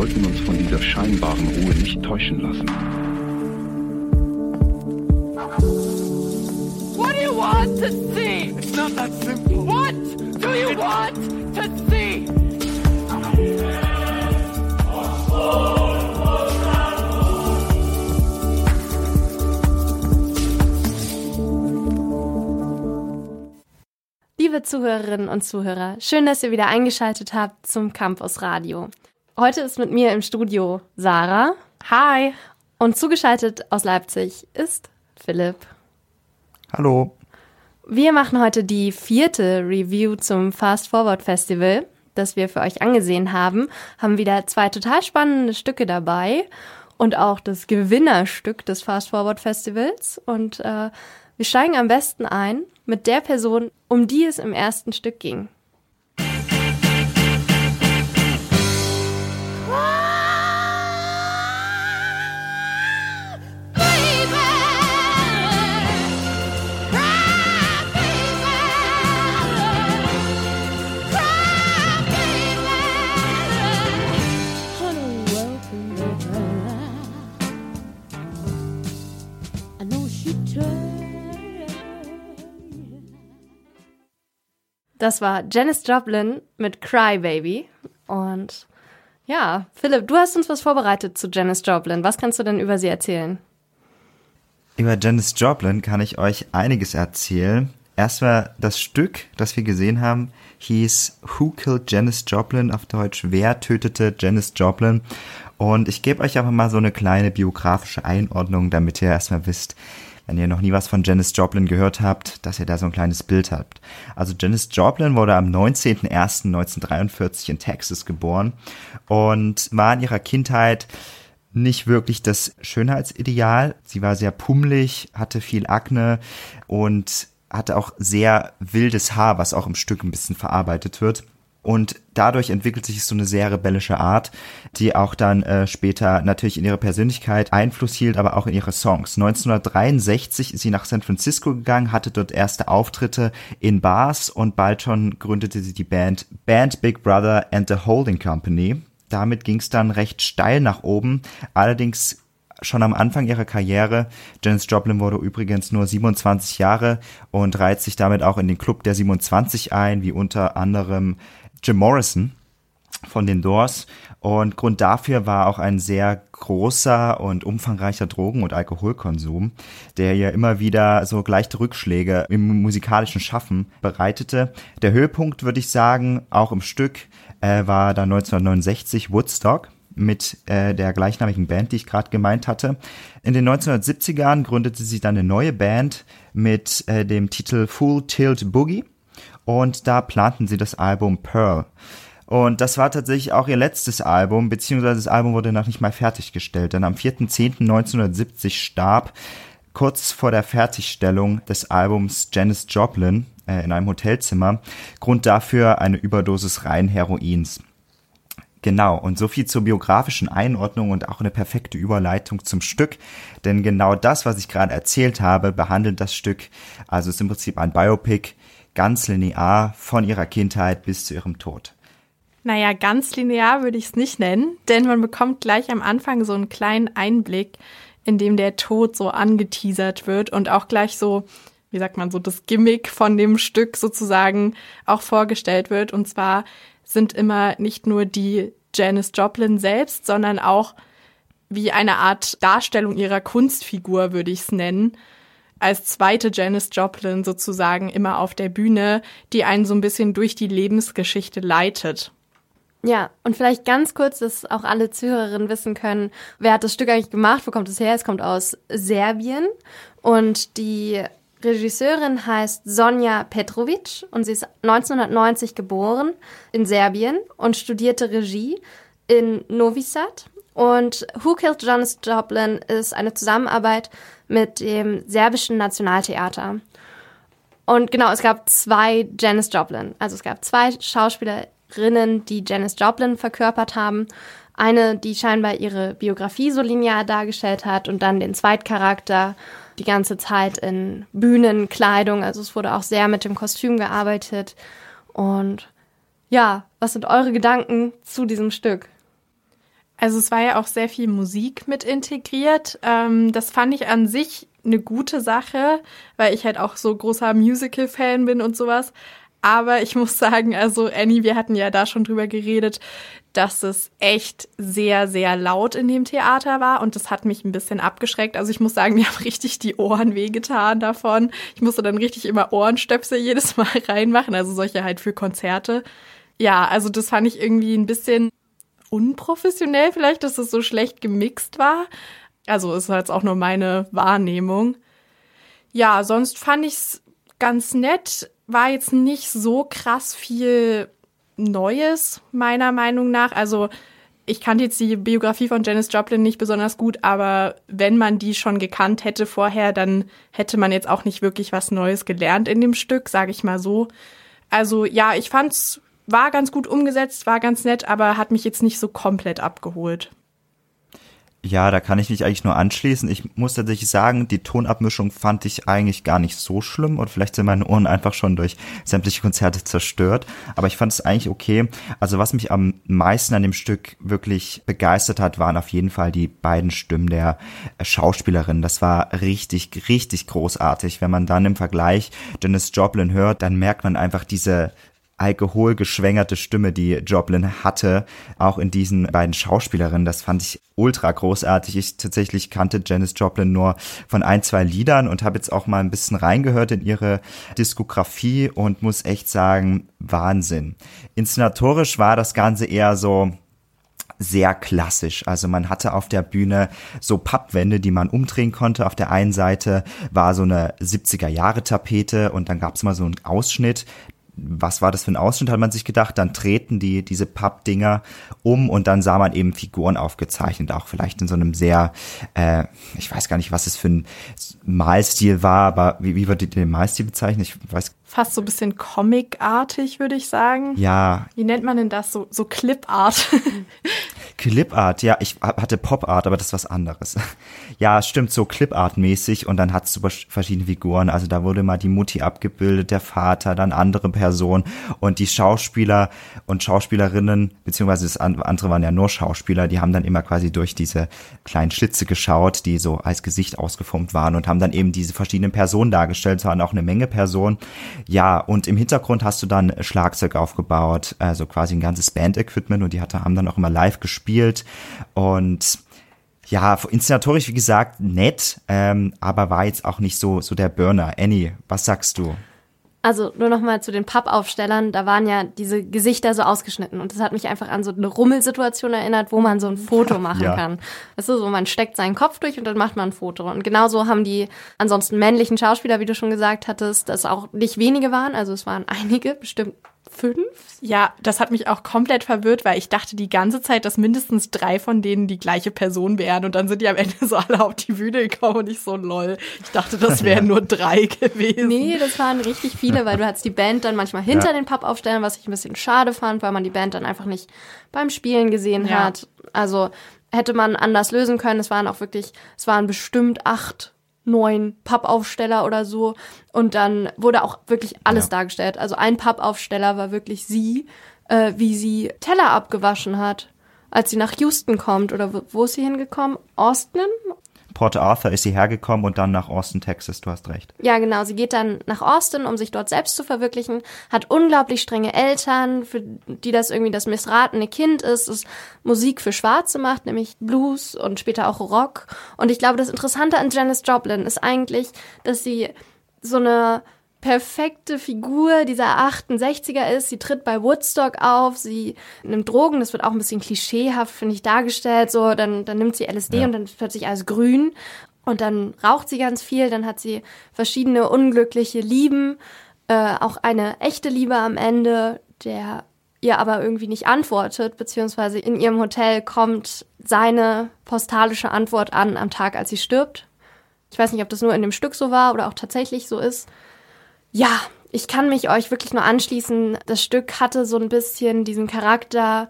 sollten uns von dieser scheinbaren Ruhe nicht täuschen lassen. What do you want to see? It's not that simple. What do you want to see? Liebe Zuhörerinnen und Zuhörer, schön, dass ihr wieder eingeschaltet habt zum Campus Radio. Heute ist mit mir im Studio Sarah. Hi. Und zugeschaltet aus Leipzig ist Philipp. Hallo. Wir machen heute die vierte Review zum Fast Forward Festival, das wir für euch angesehen haben. Haben wieder zwei total spannende Stücke dabei und auch das Gewinnerstück des Fast Forward Festivals. Und äh, wir steigen am besten ein mit der Person, um die es im ersten Stück ging. Das war Janis Joplin mit Cry Baby. Und ja, Philipp, du hast uns was vorbereitet zu Janis Joplin. Was kannst du denn über sie erzählen? Über Janis Joplin kann ich euch einiges erzählen. Erstmal das Stück, das wir gesehen haben, hieß Who Killed Janis Joplin auf Deutsch Wer tötete Janis Joplin? Und ich gebe euch einfach mal so eine kleine biografische Einordnung, damit ihr erstmal wisst, wenn ihr noch nie was von Janis Joplin gehört habt, dass ihr da so ein kleines Bild habt. Also Janis Joplin wurde am 19.01.1943 in Texas geboren und war in ihrer Kindheit nicht wirklich das Schönheitsideal. Sie war sehr pummelig, hatte viel Akne und hatte auch sehr wildes Haar, was auch im Stück ein bisschen verarbeitet wird. Und dadurch entwickelt sich so eine sehr rebellische Art, die auch dann äh, später natürlich in ihre Persönlichkeit Einfluss hielt, aber auch in ihre Songs. 1963 ist sie nach San Francisco gegangen, hatte dort erste Auftritte in Bars und bald schon gründete sie die Band Band Big Brother and the Holding Company. Damit ging es dann recht steil nach oben. Allerdings schon am Anfang ihrer Karriere. Janis Joplin wurde übrigens nur 27 Jahre und reiht sich damit auch in den Club der 27 ein, wie unter anderem Jim Morrison von den Doors. Und Grund dafür war auch ein sehr großer und umfangreicher Drogen- und Alkoholkonsum, der ihr immer wieder so leichte Rückschläge im musikalischen Schaffen bereitete. Der Höhepunkt, würde ich sagen, auch im Stück, äh, war da 1969 Woodstock mit äh, der gleichnamigen Band, die ich gerade gemeint hatte. In den 1970ern gründete sie dann eine neue Band mit äh, dem Titel Full Tilt Boogie und da planten sie das Album Pearl. Und das war tatsächlich auch ihr letztes Album, beziehungsweise das Album wurde noch nicht mal fertiggestellt, denn am 4.10.1970 starb kurz vor der Fertigstellung des Albums Janis Joplin äh, in einem Hotelzimmer. Grund dafür eine Überdosis rein Heroins. Genau, und so viel zur biografischen Einordnung und auch eine perfekte Überleitung zum Stück. Denn genau das, was ich gerade erzählt habe, behandelt das Stück, also ist im Prinzip ein Biopic, ganz linear von ihrer Kindheit bis zu ihrem Tod. Naja, ganz linear würde ich es nicht nennen, denn man bekommt gleich am Anfang so einen kleinen Einblick, in dem der Tod so angeteasert wird und auch gleich so, wie sagt man so, das Gimmick von dem Stück sozusagen auch vorgestellt wird. Und zwar sind immer nicht nur die Janis Joplin selbst, sondern auch wie eine Art Darstellung ihrer Kunstfigur, würde ich es nennen als zweite Janis Joplin sozusagen immer auf der Bühne, die einen so ein bisschen durch die Lebensgeschichte leitet. Ja, und vielleicht ganz kurz, dass auch alle Zuhörerinnen wissen können, wer hat das Stück eigentlich gemacht, wo kommt es her? Es kommt aus Serbien und die Regisseurin heißt Sonja Petrovic und sie ist 1990 geboren in Serbien und studierte Regie in Novi Sad. Und Who Killed Janis Joplin ist eine Zusammenarbeit mit dem serbischen Nationaltheater. Und genau, es gab zwei Janis Joplin. Also es gab zwei Schauspielerinnen, die Janis Joplin verkörpert haben. Eine, die scheinbar ihre Biografie so linear dargestellt hat und dann den Zweitcharakter die ganze Zeit in Bühnenkleidung. Also es wurde auch sehr mit dem Kostüm gearbeitet. Und ja, was sind eure Gedanken zu diesem Stück? Also es war ja auch sehr viel Musik mit integriert. Ähm, das fand ich an sich eine gute Sache, weil ich halt auch so großer Musical-Fan bin und sowas. Aber ich muss sagen, also Annie, wir hatten ja da schon drüber geredet, dass es echt sehr, sehr laut in dem Theater war und das hat mich ein bisschen abgeschreckt. Also ich muss sagen, mir haben richtig die Ohren wehgetan davon. Ich musste dann richtig immer Ohrenstöpsel jedes Mal reinmachen, also solche halt für Konzerte. Ja, also das fand ich irgendwie ein bisschen unprofessionell vielleicht, dass es so schlecht gemixt war. Also ist jetzt auch nur meine Wahrnehmung. Ja, sonst fand ich es ganz nett. War jetzt nicht so krass viel Neues, meiner Meinung nach. Also ich kannte jetzt die Biografie von Janis Joplin nicht besonders gut, aber wenn man die schon gekannt hätte vorher, dann hätte man jetzt auch nicht wirklich was Neues gelernt in dem Stück, sage ich mal so. Also ja, ich fand's war ganz gut umgesetzt, war ganz nett, aber hat mich jetzt nicht so komplett abgeholt. Ja, da kann ich mich eigentlich nur anschließen. Ich muss tatsächlich sagen, die Tonabmischung fand ich eigentlich gar nicht so schlimm und vielleicht sind meine Ohren einfach schon durch sämtliche Konzerte zerstört. Aber ich fand es eigentlich okay. Also was mich am meisten an dem Stück wirklich begeistert hat, waren auf jeden Fall die beiden Stimmen der Schauspielerin. Das war richtig, richtig großartig. Wenn man dann im Vergleich Dennis Joplin hört, dann merkt man einfach diese alkoholgeschwängerte Stimme, die Joplin hatte, auch in diesen beiden Schauspielerinnen. Das fand ich ultra großartig. Ich tatsächlich kannte Janis Joplin nur von ein, zwei Liedern und habe jetzt auch mal ein bisschen reingehört in ihre Diskografie und muss echt sagen, Wahnsinn. Inszenatorisch war das Ganze eher so, sehr klassisch. Also man hatte auf der Bühne so Pappwände, die man umdrehen konnte. Auf der einen Seite war so eine 70er Jahre Tapete und dann gab es mal so einen Ausschnitt was war das für ein Ausschnitt, hat man sich gedacht. Dann treten die diese Pappdinger um und dann sah man eben Figuren aufgezeichnet, auch vielleicht in so einem sehr, äh, ich weiß gar nicht, was es für ein Malstil war, aber wie, wie wird den Malstil bezeichnen? Ich weiß fast so ein bisschen Comic-artig, würde ich sagen. Ja. Wie nennt man denn das? So, so Clip-Art. Clip-Art, ja, ich hatte Pop-Art, aber das ist was anderes. Ja, stimmt, so Clip-Art-mäßig und dann hat es super verschiedene Figuren. Also da wurde mal die Mutti abgebildet, der Vater, dann andere Personen und die Schauspieler und Schauspielerinnen, beziehungsweise das andere waren ja nur Schauspieler, die haben dann immer quasi durch diese kleinen Schlitze geschaut, die so als Gesicht ausgeformt waren und haben dann eben diese verschiedenen Personen dargestellt. Es waren auch eine Menge Personen. Ja, und im Hintergrund hast du dann Schlagzeug aufgebaut, also quasi ein ganzes Band-Equipment und die hatte, haben dann auch immer live gespielt und ja, inszenatorisch, wie gesagt, nett, ähm, aber war jetzt auch nicht so, so der Burner. Annie, was sagst du? Also nur noch mal zu den Pappaufstellern, da waren ja diese Gesichter so ausgeschnitten und das hat mich einfach an so eine Rummelsituation erinnert, wo man so ein Foto machen ja. kann. Das ist so, man steckt seinen Kopf durch und dann macht man ein Foto. Und genauso haben die ansonsten männlichen Schauspieler, wie du schon gesagt hattest, das auch nicht wenige waren, also es waren einige, bestimmt fünf? Ja, das hat mich auch komplett verwirrt, weil ich dachte die ganze Zeit, dass mindestens drei von denen die gleiche Person wären und dann sind die am Ende so alle auf die Bühne gekommen und ich so lol. Ich dachte, das wären ja. nur drei gewesen. Nee, das waren richtig viele, weil du hattest die Band dann manchmal hinter ja. den Pappaufstellern, was ich ein bisschen schade fand, weil man die Band dann einfach nicht beim Spielen gesehen ja. hat. Also hätte man anders lösen können. Es waren auch wirklich, es waren bestimmt acht neun Pappaufsteller oder so. Und dann wurde auch wirklich alles ja. dargestellt. Also ein Pappaufsteller war wirklich sie, äh, wie sie Teller abgewaschen hat, als sie nach Houston kommt. Oder wo, wo ist sie hingekommen? Austin? Port Arthur ist sie hergekommen und dann nach Austin, Texas, du hast recht. Ja, genau. Sie geht dann nach Austin, um sich dort selbst zu verwirklichen, hat unglaublich strenge Eltern, für die das irgendwie das missratene Kind ist, das Musik für Schwarze macht, nämlich Blues und später auch Rock. Und ich glaube, das Interessante an Janis Joplin ist eigentlich, dass sie so eine perfekte Figur dieser 68er ist. Sie tritt bei Woodstock auf, sie nimmt Drogen, das wird auch ein bisschen klischeehaft, finde ich, dargestellt. So, dann, dann nimmt sie LSD ja. und dann ist plötzlich alles grün. Und dann raucht sie ganz viel, dann hat sie verschiedene unglückliche Lieben, äh, auch eine echte Liebe am Ende, der ihr aber irgendwie nicht antwortet, beziehungsweise in ihrem Hotel kommt seine postalische Antwort an am Tag, als sie stirbt. Ich weiß nicht, ob das nur in dem Stück so war oder auch tatsächlich so ist. Ja, ich kann mich euch wirklich nur anschließen. Das Stück hatte so ein bisschen diesen Charakter,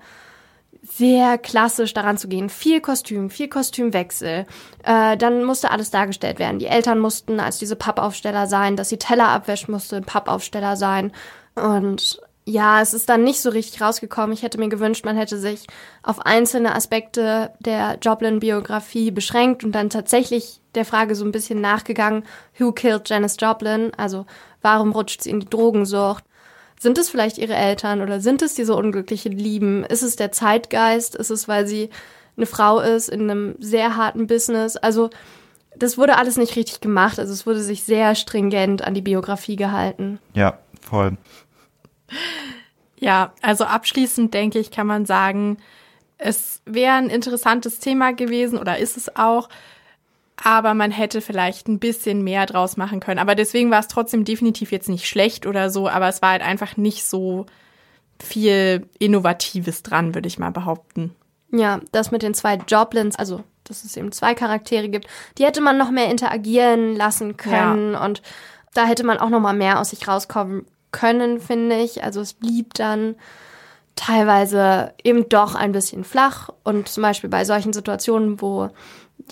sehr klassisch daran zu gehen. Viel Kostüm, viel Kostümwechsel. Äh, dann musste alles dargestellt werden. Die Eltern mussten als diese Pappaufsteller sein, dass sie Teller abwäscht, musste Pappaufsteller sein. Und ja, es ist dann nicht so richtig rausgekommen. Ich hätte mir gewünscht, man hätte sich auf einzelne Aspekte der Joplin-Biografie beschränkt und dann tatsächlich der Frage so ein bisschen nachgegangen, who killed Janis Joplin? Also warum rutscht sie in die Drogensucht? Sind es vielleicht ihre Eltern oder sind es diese unglücklichen Lieben? Ist es der Zeitgeist? Ist es, weil sie eine Frau ist in einem sehr harten Business? Also das wurde alles nicht richtig gemacht. Also es wurde sich sehr stringent an die Biografie gehalten. Ja, voll. Ja, also abschließend denke ich, kann man sagen, es wäre ein interessantes Thema gewesen oder ist es auch, aber man hätte vielleicht ein bisschen mehr draus machen können. Aber deswegen war es trotzdem definitiv jetzt nicht schlecht oder so, aber es war halt einfach nicht so viel Innovatives dran, würde ich mal behaupten. Ja, das mit den zwei Joblins, also dass es eben zwei Charaktere gibt, die hätte man noch mehr interagieren lassen können ja. und da hätte man auch noch mal mehr aus sich rauskommen können, finde ich. Also es blieb dann teilweise eben doch ein bisschen flach und zum Beispiel bei solchen Situationen, wo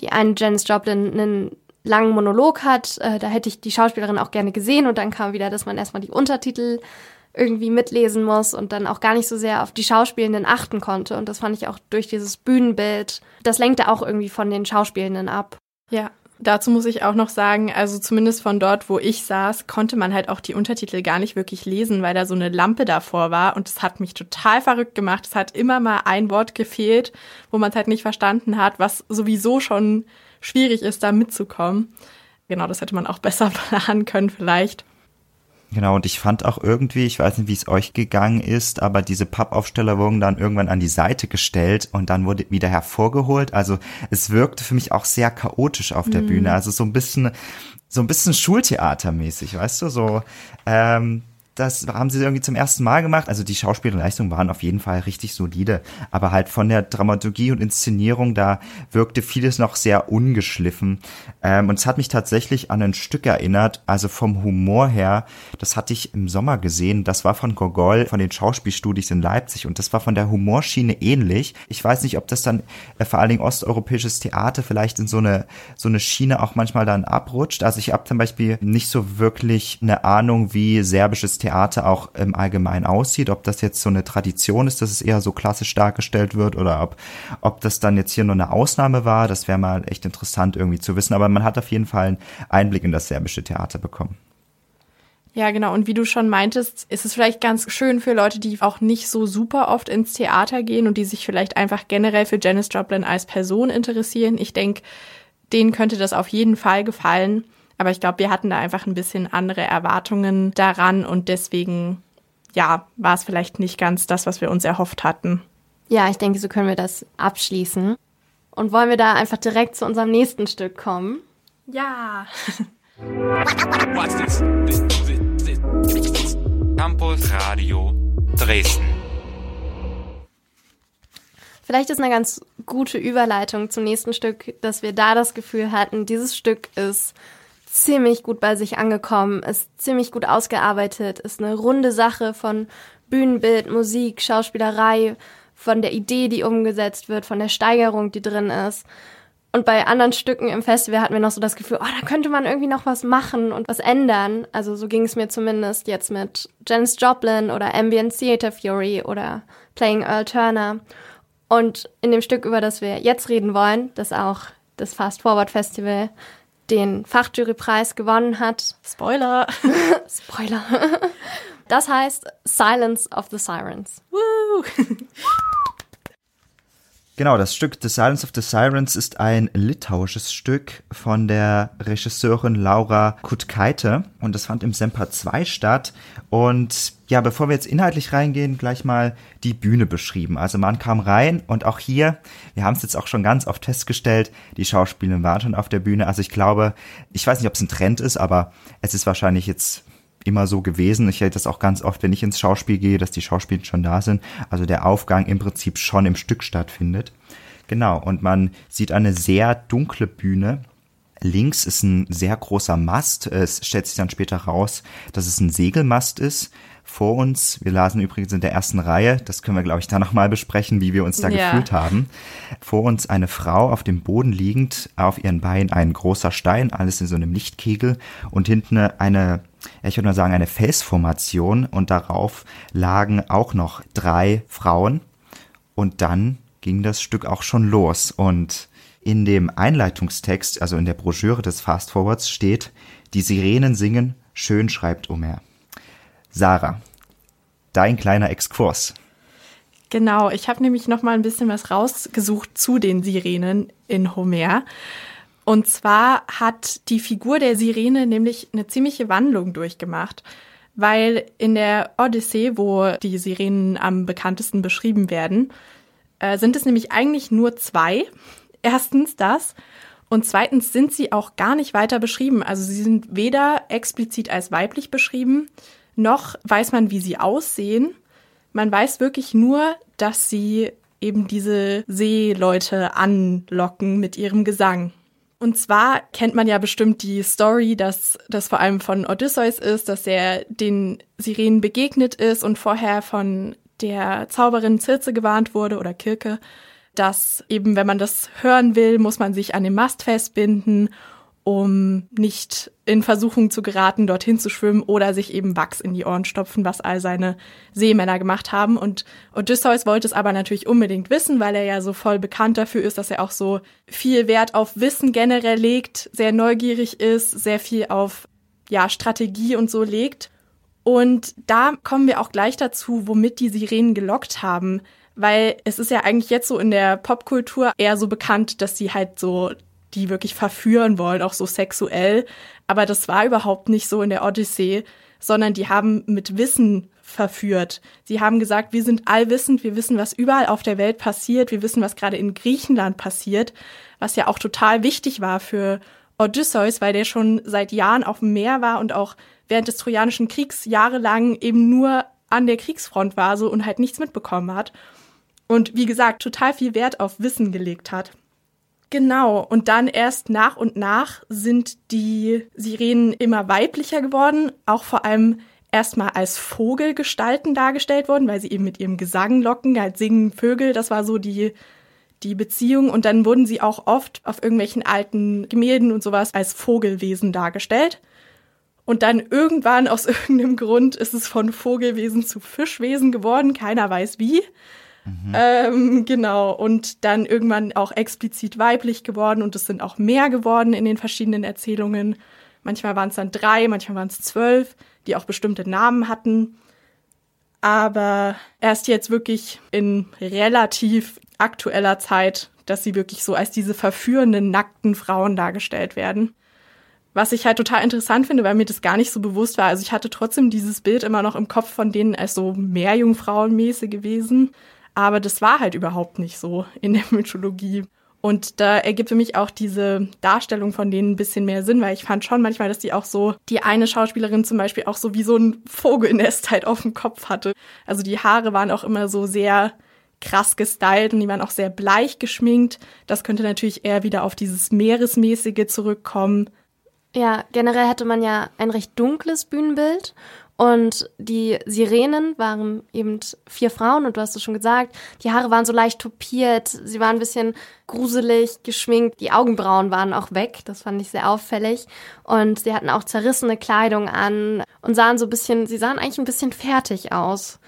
die eine Janis Joplin einen langen Monolog hat, äh, da hätte ich die Schauspielerin auch gerne gesehen und dann kam wieder, dass man erstmal die Untertitel irgendwie mitlesen muss und dann auch gar nicht so sehr auf die Schauspielenden achten konnte. Und das fand ich auch durch dieses Bühnenbild, das lenkte auch irgendwie von den Schauspielenden ab. Ja, Dazu muss ich auch noch sagen, also zumindest von dort, wo ich saß, konnte man halt auch die Untertitel gar nicht wirklich lesen, weil da so eine Lampe davor war und es hat mich total verrückt gemacht. Es hat immer mal ein Wort gefehlt, wo man es halt nicht verstanden hat, was sowieso schon schwierig ist, da mitzukommen. Genau, das hätte man auch besser planen können vielleicht. Genau, und ich fand auch irgendwie, ich weiß nicht, wie es euch gegangen ist, aber diese Pappaufsteller wurden dann irgendwann an die Seite gestellt und dann wurde wieder hervorgeholt. Also es wirkte für mich auch sehr chaotisch auf der mhm. Bühne. Also so ein bisschen, so ein bisschen Schultheatermäßig, weißt du, so, ähm, das haben sie irgendwie zum ersten Mal gemacht. Also die Schauspielleistungen waren auf jeden Fall richtig solide, aber halt von der Dramaturgie und Inszenierung, da wirkte vieles noch sehr ungeschliffen. Ähm, und es hat mich tatsächlich an ein Stück erinnert, also vom Humor her, das hatte ich im Sommer gesehen, das war von Gogol, von den Schauspielstudios in Leipzig und das war von der Humorschiene ähnlich. Ich weiß nicht, ob das dann äh, vor allen Dingen osteuropäisches Theater vielleicht in so eine, so eine Schiene auch manchmal dann abrutscht. Also ich habe zum Beispiel nicht so wirklich eine Ahnung, wie serbisches Theater Theater auch im Allgemeinen aussieht, ob das jetzt so eine Tradition ist, dass es eher so klassisch dargestellt wird oder ob, ob das dann jetzt hier nur eine Ausnahme war, das wäre mal echt interessant irgendwie zu wissen. Aber man hat auf jeden Fall einen Einblick in das serbische Theater bekommen. Ja, genau. Und wie du schon meintest, ist es vielleicht ganz schön für Leute, die auch nicht so super oft ins Theater gehen und die sich vielleicht einfach generell für Janis Joplin als Person interessieren. Ich denke, denen könnte das auf jeden Fall gefallen. Aber ich glaube, wir hatten da einfach ein bisschen andere Erwartungen daran und deswegen, ja, war es vielleicht nicht ganz das, was wir uns erhofft hatten. Ja, ich denke, so können wir das abschließen. Und wollen wir da einfach direkt zu unserem nächsten Stück kommen? Ja. Campus Radio Dresden. Vielleicht ist eine ganz gute Überleitung zum nächsten Stück, dass wir da das Gefühl hatten, dieses Stück ist ziemlich gut bei sich angekommen, ist ziemlich gut ausgearbeitet, ist eine runde Sache von Bühnenbild, Musik, Schauspielerei, von der Idee, die umgesetzt wird, von der Steigerung, die drin ist. Und bei anderen Stücken im Festival hatten wir noch so das Gefühl, oh, da könnte man irgendwie noch was machen und was ändern. Also so ging es mir zumindest jetzt mit Janis Joplin oder Ambient Theater Fury oder Playing Earl Turner. Und in dem Stück, über das wir jetzt reden wollen, das auch das Fast Forward Festival den Fachjurypreis gewonnen hat. Spoiler. Spoiler. Das heißt Silence of the Sirens. Woo! Genau, das Stück The Silence of the Sirens ist ein litauisches Stück von der Regisseurin Laura Kutkaite und das fand im Semper 2 statt und ja, bevor wir jetzt inhaltlich reingehen, gleich mal die Bühne beschrieben. Also man kam rein und auch hier, wir haben es jetzt auch schon ganz oft festgestellt, die Schauspielerinnen waren schon auf der Bühne. Also ich glaube, ich weiß nicht, ob es ein Trend ist, aber es ist wahrscheinlich jetzt immer so gewesen. Ich hätte das auch ganz oft, wenn ich ins Schauspiel gehe, dass die Schauspieler schon da sind. Also der Aufgang im Prinzip schon im Stück stattfindet. Genau, und man sieht eine sehr dunkle Bühne. Links ist ein sehr großer Mast. Es stellt sich dann später raus, dass es ein Segelmast ist. Vor uns, wir lasen übrigens in der ersten Reihe, das können wir, glaube ich, da nochmal besprechen, wie wir uns da ja. gefühlt haben. Vor uns eine Frau auf dem Boden liegend, auf ihren Beinen ein großer Stein, alles in so einem Lichtkegel und hinten eine ich würde mal sagen, eine Felsformation und darauf lagen auch noch drei Frauen. Und dann ging das Stück auch schon los. Und in dem Einleitungstext, also in der Broschüre des Fast Forwards steht, die Sirenen singen, schön schreibt Omer. Sarah, dein kleiner Exkurs. Genau, ich habe nämlich noch mal ein bisschen was rausgesucht zu den Sirenen in Homer. Und zwar hat die Figur der Sirene nämlich eine ziemliche Wandlung durchgemacht, weil in der Odyssee, wo die Sirenen am bekanntesten beschrieben werden, äh, sind es nämlich eigentlich nur zwei. Erstens das und zweitens sind sie auch gar nicht weiter beschrieben. Also sie sind weder explizit als weiblich beschrieben, noch weiß man, wie sie aussehen. Man weiß wirklich nur, dass sie eben diese Seeleute anlocken mit ihrem Gesang. Und zwar kennt man ja bestimmt die Story, dass das vor allem von Odysseus ist, dass er den Sirenen begegnet ist und vorher von der Zauberin Circe gewarnt wurde oder Kirke, dass eben, wenn man das hören will, muss man sich an den Mast festbinden um nicht in Versuchung zu geraten, dorthin zu schwimmen oder sich eben Wachs in die Ohren stopfen, was all seine Seemänner gemacht haben. Und Odysseus wollte es aber natürlich unbedingt wissen, weil er ja so voll bekannt dafür ist, dass er auch so viel Wert auf Wissen generell legt, sehr neugierig ist, sehr viel auf ja, Strategie und so legt. Und da kommen wir auch gleich dazu, womit die Sirenen gelockt haben weil es ist ja eigentlich jetzt so in der Popkultur eher so bekannt, dass sie halt so die wirklich verführen wollen, auch so sexuell. Aber das war überhaupt nicht so in der Odyssee, sondern die haben mit Wissen verführt. Sie haben gesagt, wir sind allwissend, wir wissen, was überall auf der Welt passiert, wir wissen, was gerade in Griechenland passiert, was ja auch total wichtig war für Odysseus, weil der schon seit Jahren auf dem Meer war und auch während des Trojanischen Kriegs jahrelang eben nur an der Kriegsfront war so und halt nichts mitbekommen hat. Und wie gesagt, total viel Wert auf Wissen gelegt hat. Genau, und dann erst nach und nach sind die Sirenen immer weiblicher geworden, auch vor allem erstmal als Vogelgestalten dargestellt worden, weil sie eben mit ihrem Gesang locken, halt singen Vögel, das war so die, die Beziehung. Und dann wurden sie auch oft auf irgendwelchen alten Gemälden und sowas als Vogelwesen dargestellt. Und dann irgendwann aus irgendeinem Grund ist es von Vogelwesen zu Fischwesen geworden, keiner weiß wie. Mhm. Ähm, genau, und dann irgendwann auch explizit weiblich geworden und es sind auch mehr geworden in den verschiedenen Erzählungen. Manchmal waren es dann drei, manchmal waren es zwölf, die auch bestimmte Namen hatten. Aber erst jetzt wirklich in relativ aktueller Zeit, dass sie wirklich so als diese verführenden, nackten Frauen dargestellt werden. Was ich halt total interessant finde, weil mir das gar nicht so bewusst war. Also ich hatte trotzdem dieses Bild immer noch im Kopf von denen als so Meerjungfrauenmäßig gewesen. Aber das war halt überhaupt nicht so in der Mythologie. Und da ergibt für mich auch diese Darstellung von denen ein bisschen mehr Sinn, weil ich fand schon manchmal, dass die auch so, die eine Schauspielerin zum Beispiel auch so wie so ein Vogelnest halt auf dem Kopf hatte. Also die Haare waren auch immer so sehr krass gestylt und die waren auch sehr bleich geschminkt. Das könnte natürlich eher wieder auf dieses Meeresmäßige zurückkommen. Ja, generell hatte man ja ein recht dunkles Bühnenbild und die Sirenen waren eben vier Frauen und du hast es schon gesagt, die Haare waren so leicht topiert, sie waren ein bisschen gruselig geschminkt, die Augenbrauen waren auch weg, das fand ich sehr auffällig. Und sie hatten auch zerrissene Kleidung an und sahen so ein bisschen, sie sahen eigentlich ein bisschen fertig aus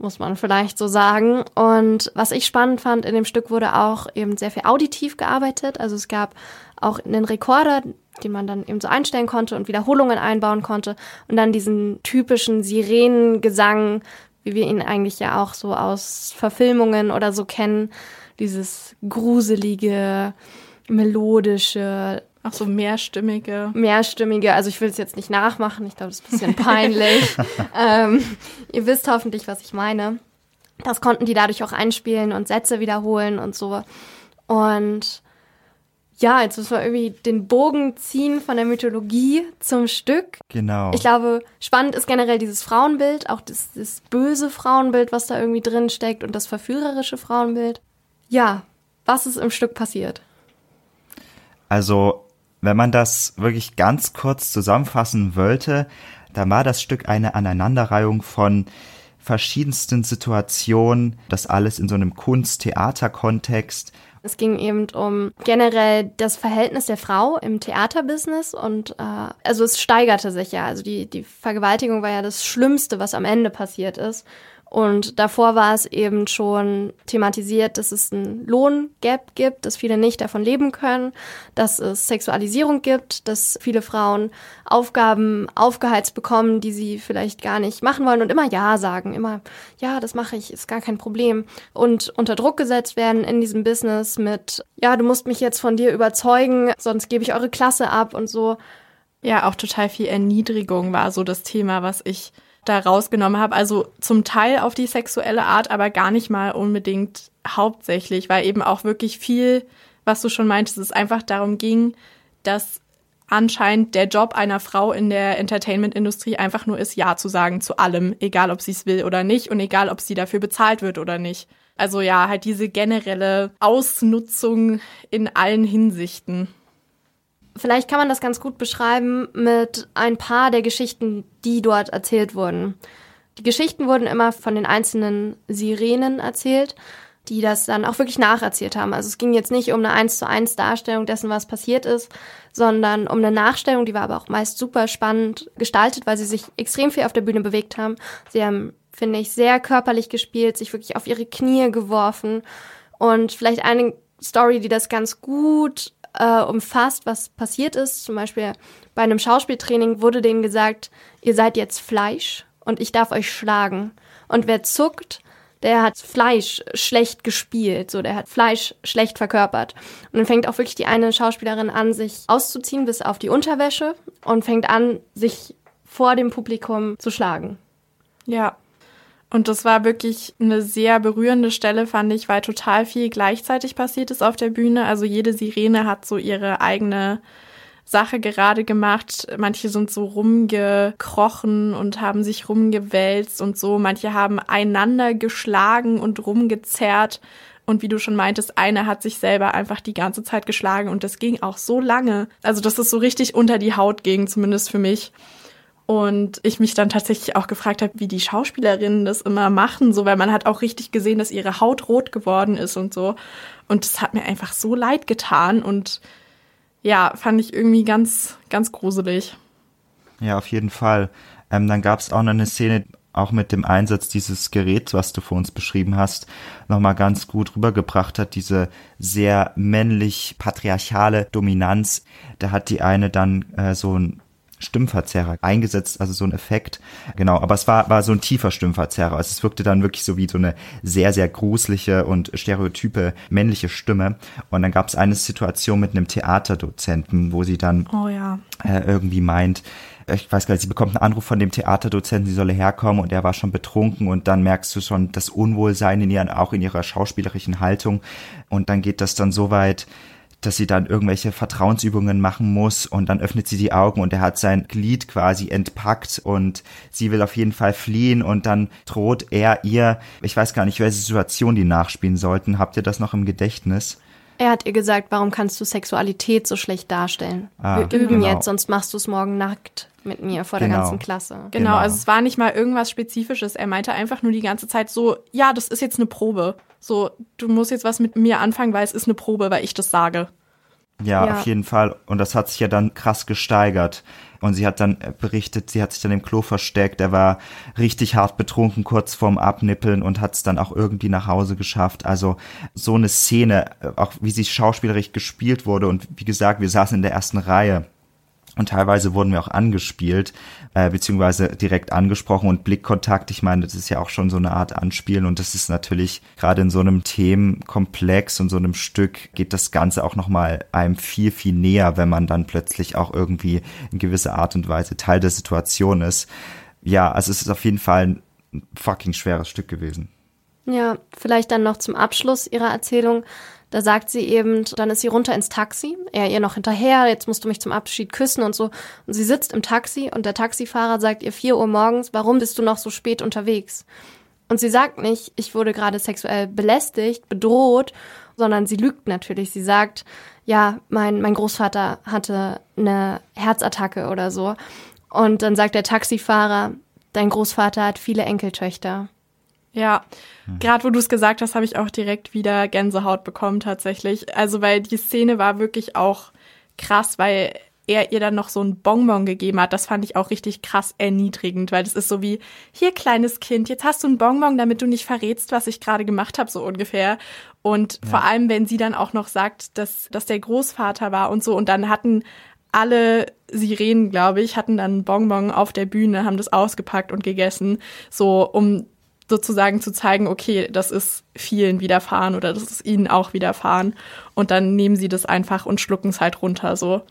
muss man vielleicht so sagen. Und was ich spannend fand, in dem Stück wurde auch eben sehr viel auditiv gearbeitet. Also es gab auch einen Rekorder, den man dann eben so einstellen konnte und Wiederholungen einbauen konnte. Und dann diesen typischen Sirenengesang, wie wir ihn eigentlich ja auch so aus Verfilmungen oder so kennen. Dieses gruselige, melodische, Ach so, mehrstimmige. Mehrstimmige, also ich will es jetzt nicht nachmachen, ich glaube, das ist ein bisschen peinlich. ähm, ihr wisst hoffentlich, was ich meine. Das konnten die dadurch auch einspielen und Sätze wiederholen und so. Und ja, jetzt müssen wir irgendwie den Bogen ziehen von der Mythologie zum Stück. Genau. Ich glaube, spannend ist generell dieses Frauenbild, auch das, das böse Frauenbild, was da irgendwie drin steckt und das verführerische Frauenbild. Ja, was ist im Stück passiert? Also wenn man das wirklich ganz kurz zusammenfassen wollte, dann war das Stück eine Aneinanderreihung von verschiedensten Situationen, das alles in so einem Kunst-Theater-Kontext Es ging eben um generell das Verhältnis der Frau im Theaterbusiness und äh, also es steigerte sich ja. Also die, die Vergewaltigung war ja das Schlimmste, was am Ende passiert ist. Und davor war es eben schon thematisiert, dass es ein Lohngap gibt, dass viele nicht davon leben können, dass es Sexualisierung gibt, dass viele Frauen Aufgaben aufgeheizt bekommen, die sie vielleicht gar nicht machen wollen und immer Ja sagen, immer Ja, das mache ich, ist gar kein Problem. Und unter Druck gesetzt werden in diesem Business mit Ja, du musst mich jetzt von dir überzeugen, sonst gebe ich eure Klasse ab und so. Ja, auch total viel Erniedrigung war so das Thema, was ich da rausgenommen habe. Also zum Teil auf die sexuelle Art, aber gar nicht mal unbedingt hauptsächlich, weil eben auch wirklich viel, was du schon meintest, es einfach darum ging, dass anscheinend der Job einer Frau in der Entertainment-Industrie einfach nur ist, Ja zu sagen zu allem, egal ob sie es will oder nicht und egal ob sie dafür bezahlt wird oder nicht. Also ja, halt diese generelle Ausnutzung in allen Hinsichten. Vielleicht kann man das ganz gut beschreiben mit ein paar der Geschichten, die dort erzählt wurden. Die Geschichten wurden immer von den einzelnen Sirenen erzählt, die das dann auch wirklich nacherzählt haben. Also es ging jetzt nicht um eine eins zu eins Darstellung dessen, was passiert ist, sondern um eine Nachstellung, die war aber auch meist super spannend gestaltet, weil sie sich extrem viel auf der Bühne bewegt haben. Sie haben, finde ich, sehr körperlich gespielt, sich wirklich auf ihre Knie geworfen und vielleicht eine Story, die das ganz gut äh, umfasst, was passiert ist. Zum Beispiel bei einem Schauspieltraining wurde denen gesagt, ihr seid jetzt Fleisch und ich darf euch schlagen. Und wer zuckt, der hat Fleisch schlecht gespielt, so der hat Fleisch schlecht verkörpert. Und dann fängt auch wirklich die eine Schauspielerin an, sich auszuziehen bis auf die Unterwäsche und fängt an, sich vor dem Publikum zu schlagen. Ja, und das war wirklich eine sehr berührende Stelle, fand ich, weil total viel gleichzeitig passiert ist auf der Bühne. Also jede Sirene hat so ihre eigene Sache gerade gemacht. Manche sind so rumgekrochen und haben sich rumgewälzt und so. Manche haben einander geschlagen und rumgezerrt. Und wie du schon meintest, eine hat sich selber einfach die ganze Zeit geschlagen und das ging auch so lange. Also, dass es so richtig unter die Haut ging, zumindest für mich. Und ich mich dann tatsächlich auch gefragt habe, wie die Schauspielerinnen das immer machen, so weil man hat auch richtig gesehen, dass ihre Haut rot geworden ist und so. Und das hat mir einfach so leid getan und ja, fand ich irgendwie ganz, ganz gruselig. Ja, auf jeden Fall. Ähm, dann gab es auch noch eine Szene, auch mit dem Einsatz dieses Geräts, was du vor uns beschrieben hast, nochmal ganz gut rübergebracht hat, diese sehr männlich patriarchale Dominanz. Da hat die eine dann äh, so ein Stimmverzerrer eingesetzt, also so ein Effekt. Genau, aber es war, war so ein tiefer Stimmverzerrer. Also es wirkte dann wirklich so wie so eine sehr, sehr gruselige und stereotype männliche Stimme. Und dann gab es eine Situation mit einem Theaterdozenten, wo sie dann oh, ja. äh, irgendwie meint, ich weiß gar nicht, sie bekommt einen Anruf von dem Theaterdozenten, sie solle herkommen und er war schon betrunken und dann merkst du schon das Unwohlsein in ihren, auch in ihrer schauspielerischen Haltung und dann geht das dann so weit, dass sie dann irgendwelche Vertrauensübungen machen muss und dann öffnet sie die Augen und er hat sein Glied quasi entpackt und sie will auf jeden Fall fliehen und dann droht er ihr, ich weiß gar nicht, welche Situation die nachspielen sollten. Habt ihr das noch im Gedächtnis? Er hat ihr gesagt, warum kannst du Sexualität so schlecht darstellen? Ah, Wir üben genau. jetzt, sonst machst du es morgen nackt mit mir vor Genau. der ganzen Klasse. Genau, Genau. also es war nicht mal irgendwas Spezifisches. Er meinte einfach nur die ganze Zeit so, ja, das ist jetzt eine Probe. So, du musst jetzt was mit mir anfangen, weil es ist eine Probe, weil ich das sage. Ja, Ja. auf jeden Fall. Und das hat sich ja dann krass gesteigert. Und sie hat dann äh, berichtet, sie hat sich dann im Klo versteckt. Er war richtig hart betrunken, kurz vorm Abnippeln und hat es dann auch irgendwie nach Hause geschafft. Also so eine Szene, äh, auch wie sie schauspielerisch gespielt wurde. Und wie gesagt, wir saßen in der ersten Reihe. Und teilweise wurden wir auch angespielt, äh, beziehungsweise direkt angesprochen und Blickkontakt. Ich meine, das ist ja auch schon so eine Art Anspielen und das ist natürlich gerade in so einem Themenkomplex und so einem Stück geht das Ganze auch nochmal einem viel, viel näher, wenn man dann plötzlich auch irgendwie in gewisser Art und Weise Teil der Situation ist. Ja, also es ist auf jeden Fall ein fucking schweres Stück gewesen. Ja, vielleicht dann noch zum Abschluss ihrer Erzählung. Da sagt sie eben, dann ist sie runter ins Taxi, er ihr noch hinterher, jetzt musst du mich zum Abschied küssen und so. Und sie sitzt im Taxi und der Taxifahrer sagt ihr 4 Uhr morgens, warum bist du noch so spät unterwegs? Und sie sagt nicht, ich wurde gerade sexuell belästigt, bedroht, sondern sie lügt natürlich. Sie sagt, ja, mein, mein Großvater hatte eine Herzattacke oder so. Und dann sagt der Taxifahrer, dein Großvater hat viele Enkeltöchter. Ja, gerade wo du es gesagt hast, habe ich auch direkt wieder Gänsehaut bekommen tatsächlich. Also weil die Szene war wirklich auch krass, weil er ihr dann noch so ein Bonbon gegeben hat. Das fand ich auch richtig krass erniedrigend, weil das ist so wie, hier kleines Kind, jetzt hast du ein Bonbon, damit du nicht verrätst, was ich gerade gemacht habe, so ungefähr. Und ja. vor allem, wenn sie dann auch noch sagt, dass, dass der Großvater war und so. Und dann hatten alle Sirenen, glaube ich, hatten dann Bonbon auf der Bühne, haben das ausgepackt und gegessen, so um sozusagen zu zeigen, okay, das ist vielen widerfahren oder das ist ihnen auch widerfahren. Und dann nehmen sie das einfach und schlucken es halt runter, so.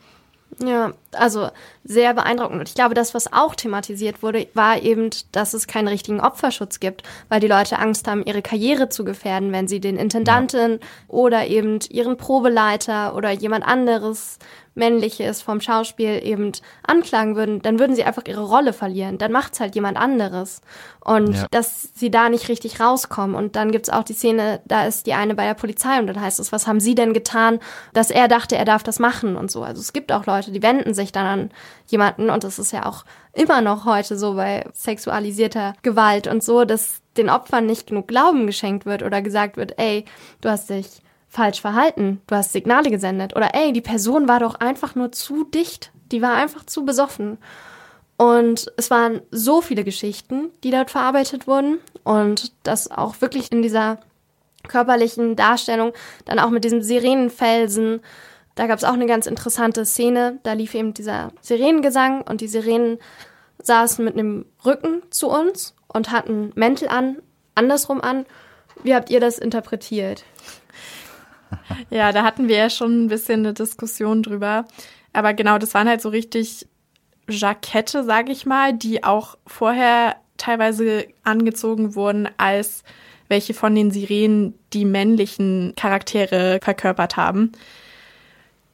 Ja, also sehr beeindruckend. Und ich glaube, das, was auch thematisiert wurde, war eben, dass es keinen richtigen Opferschutz gibt, weil die Leute Angst haben, ihre Karriere zu gefährden, wenn sie den Intendanten ja. oder eben ihren Probeleiter oder jemand anderes männliches vom Schauspiel eben anklagen würden, dann würden sie einfach ihre Rolle verlieren. Dann macht's halt jemand anderes. Und ja. dass sie da nicht richtig rauskommen. Und dann gibt's auch die Szene, da ist die eine bei der Polizei und dann heißt es, was haben sie denn getan, dass er dachte, er darf das machen und so. Also es gibt auch Leute, die wenden sich dann an jemanden und das ist ja auch immer noch heute so bei sexualisierter Gewalt und so, dass den Opfern nicht genug Glauben geschenkt wird oder gesagt wird, ey, du hast dich falsch verhalten, du hast Signale gesendet oder ey, die Person war doch einfach nur zu dicht, die war einfach zu besoffen. Und es waren so viele Geschichten, die dort verarbeitet wurden und das auch wirklich in dieser körperlichen Darstellung, dann auch mit diesem Sirenenfelsen. Da gab es auch eine ganz interessante Szene. Da lief eben dieser Sirenengesang und die Sirenen saßen mit einem Rücken zu uns und hatten Mäntel an, andersrum an. Wie habt ihr das interpretiert? ja, da hatten wir ja schon ein bisschen eine Diskussion drüber. Aber genau, das waren halt so richtig Jackette, sag ich mal, die auch vorher teilweise angezogen wurden als welche von den Sirenen die männlichen Charaktere verkörpert haben.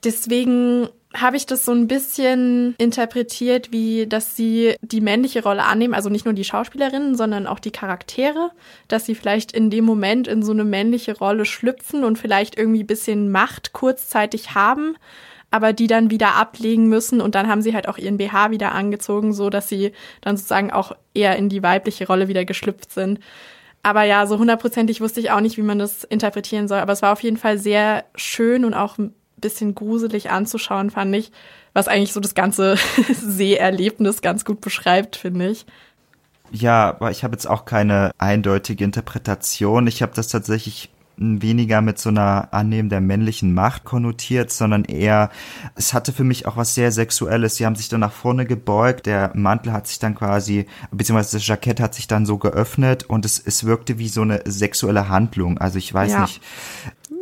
Deswegen habe ich das so ein bisschen interpretiert, wie dass sie die männliche Rolle annehmen, also nicht nur die Schauspielerinnen, sondern auch die Charaktere, dass sie vielleicht in dem Moment in so eine männliche Rolle schlüpfen und vielleicht irgendwie bisschen Macht kurzzeitig haben, aber die dann wieder ablegen müssen und dann haben sie halt auch ihren BH wieder angezogen, so dass sie dann sozusagen auch eher in die weibliche Rolle wieder geschlüpft sind. Aber ja, so hundertprozentig wusste ich auch nicht, wie man das interpretieren soll. Aber es war auf jeden Fall sehr schön und auch bisschen gruselig anzuschauen, fand ich, was eigentlich so das ganze Seherlebnis ganz gut beschreibt, finde ich. Ja, aber ich habe jetzt auch keine eindeutige Interpretation. Ich habe das tatsächlich weniger mit so einer Annehmen der männlichen Macht konnotiert, sondern eher, es hatte für mich auch was sehr Sexuelles. Sie haben sich dann nach vorne gebeugt, der Mantel hat sich dann quasi, beziehungsweise das Jackett hat sich dann so geöffnet und es, es wirkte wie so eine sexuelle Handlung. Also ich weiß ja. nicht,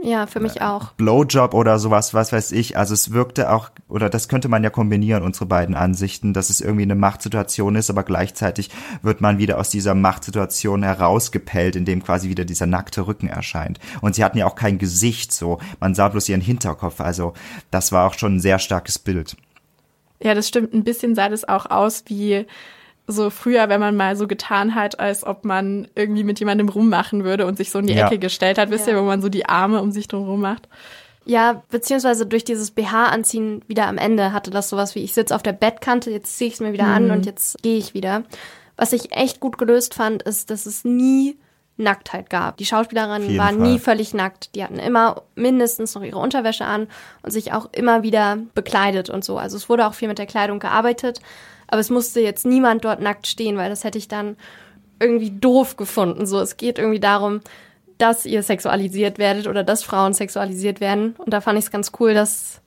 ja, für mich auch. Blowjob oder sowas, was weiß ich. Also es wirkte auch, oder das könnte man ja kombinieren, unsere beiden Ansichten, dass es irgendwie eine Machtsituation ist, aber gleichzeitig wird man wieder aus dieser Machtsituation herausgepellt, indem quasi wieder dieser nackte Rücken erscheint. Und sie hatten ja auch kein Gesicht, so. Man sah bloß ihren Hinterkopf. Also das war auch schon ein sehr starkes Bild. Ja, das stimmt. Ein bisschen sah das auch aus wie so früher, wenn man mal so getan hat, als ob man irgendwie mit jemandem rummachen würde und sich so in die ja. Ecke gestellt hat, wisst ja. ihr, wo man so die Arme um sich drum macht. Ja, beziehungsweise durch dieses BH-Anziehen wieder am Ende hatte das sowas wie, ich sitze auf der Bettkante, jetzt ziehe ich es mir wieder mhm. an und jetzt gehe ich wieder. Was ich echt gut gelöst fand, ist, dass es nie Nacktheit gab. Die Schauspielerinnen waren Fall. nie völlig nackt. Die hatten immer mindestens noch ihre Unterwäsche an und sich auch immer wieder bekleidet und so. Also es wurde auch viel mit der Kleidung gearbeitet. Aber es musste jetzt niemand dort nackt stehen, weil das hätte ich dann irgendwie doof gefunden. So, es geht irgendwie darum, dass ihr sexualisiert werdet oder dass Frauen sexualisiert werden. Und da fand ich es ganz cool, dass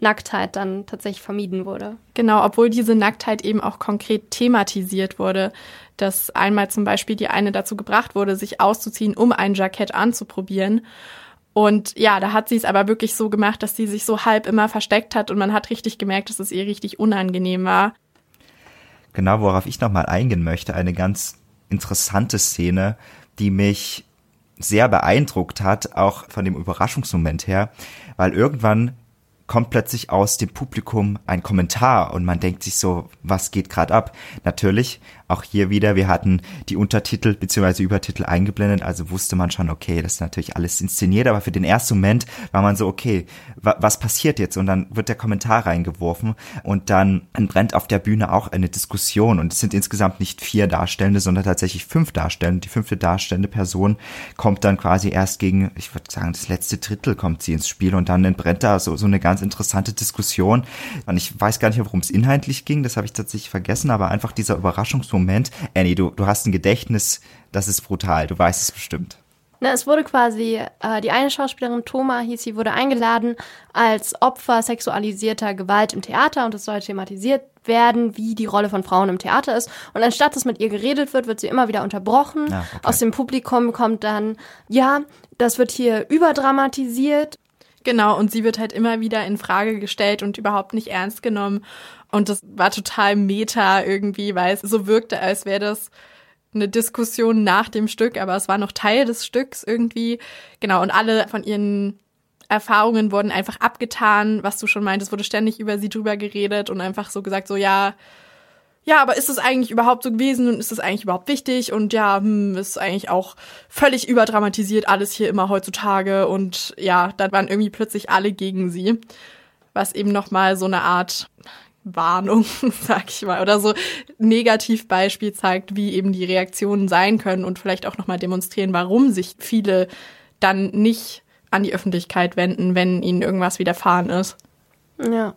Nacktheit dann tatsächlich vermieden wurde. Genau, obwohl diese Nacktheit eben auch konkret thematisiert wurde, dass einmal zum Beispiel die eine dazu gebracht wurde, sich auszuziehen, um ein Jackett anzuprobieren. Und ja, da hat sie es aber wirklich so gemacht, dass sie sich so halb immer versteckt hat und man hat richtig gemerkt, dass es ihr richtig unangenehm war. Genau, worauf ich nochmal eingehen möchte, eine ganz interessante Szene, die mich sehr beeindruckt hat, auch von dem Überraschungsmoment her, weil irgendwann kommt plötzlich aus dem Publikum ein Kommentar und man denkt sich so, was geht gerade ab? Natürlich, auch hier wieder, wir hatten die Untertitel bzw. Übertitel eingeblendet, also wusste man schon, okay, das ist natürlich alles inszeniert, aber für den ersten Moment war man so, okay, wa was passiert jetzt? Und dann wird der Kommentar reingeworfen und dann brennt auf der Bühne auch eine Diskussion und es sind insgesamt nicht vier Darstellende, sondern tatsächlich fünf Darstellende. Die fünfte darstellende Person kommt dann quasi erst gegen, ich würde sagen, das letzte Drittel kommt sie ins Spiel und dann entbrennt da so, so eine ganz interessante Diskussion. Und ich weiß gar nicht, worum es inhaltlich ging, das habe ich tatsächlich vergessen, aber einfach dieser Überraschungsmoment. Annie, du, du hast ein Gedächtnis, das ist brutal, du weißt es bestimmt. Na, es wurde quasi, äh, die eine Schauspielerin, Thoma hieß sie, wurde eingeladen als Opfer sexualisierter Gewalt im Theater und es soll thematisiert werden, wie die Rolle von Frauen im Theater ist. Und anstatt dass mit ihr geredet wird, wird sie immer wieder unterbrochen. Ja, okay. Aus dem Publikum kommt dann, ja, das wird hier überdramatisiert. Genau, und sie wird halt immer wieder in Frage gestellt und überhaupt nicht ernst genommen. Und das war total meta irgendwie, weil es so wirkte, als wäre das eine Diskussion nach dem Stück, aber es war noch Teil des Stücks irgendwie. Genau, und alle von ihren Erfahrungen wurden einfach abgetan, was du schon meintest, wurde ständig über sie drüber geredet und einfach so gesagt, so ja, ja, aber ist es eigentlich überhaupt so gewesen und ist es eigentlich überhaupt wichtig und ja, hm, ist eigentlich auch völlig überdramatisiert alles hier immer heutzutage und ja, dann waren irgendwie plötzlich alle gegen sie, was eben noch mal so eine Art Warnung, sag ich mal, oder so Negativbeispiel zeigt, wie eben die Reaktionen sein können und vielleicht auch noch mal demonstrieren, warum sich viele dann nicht an die Öffentlichkeit wenden, wenn ihnen irgendwas widerfahren ist. Ja.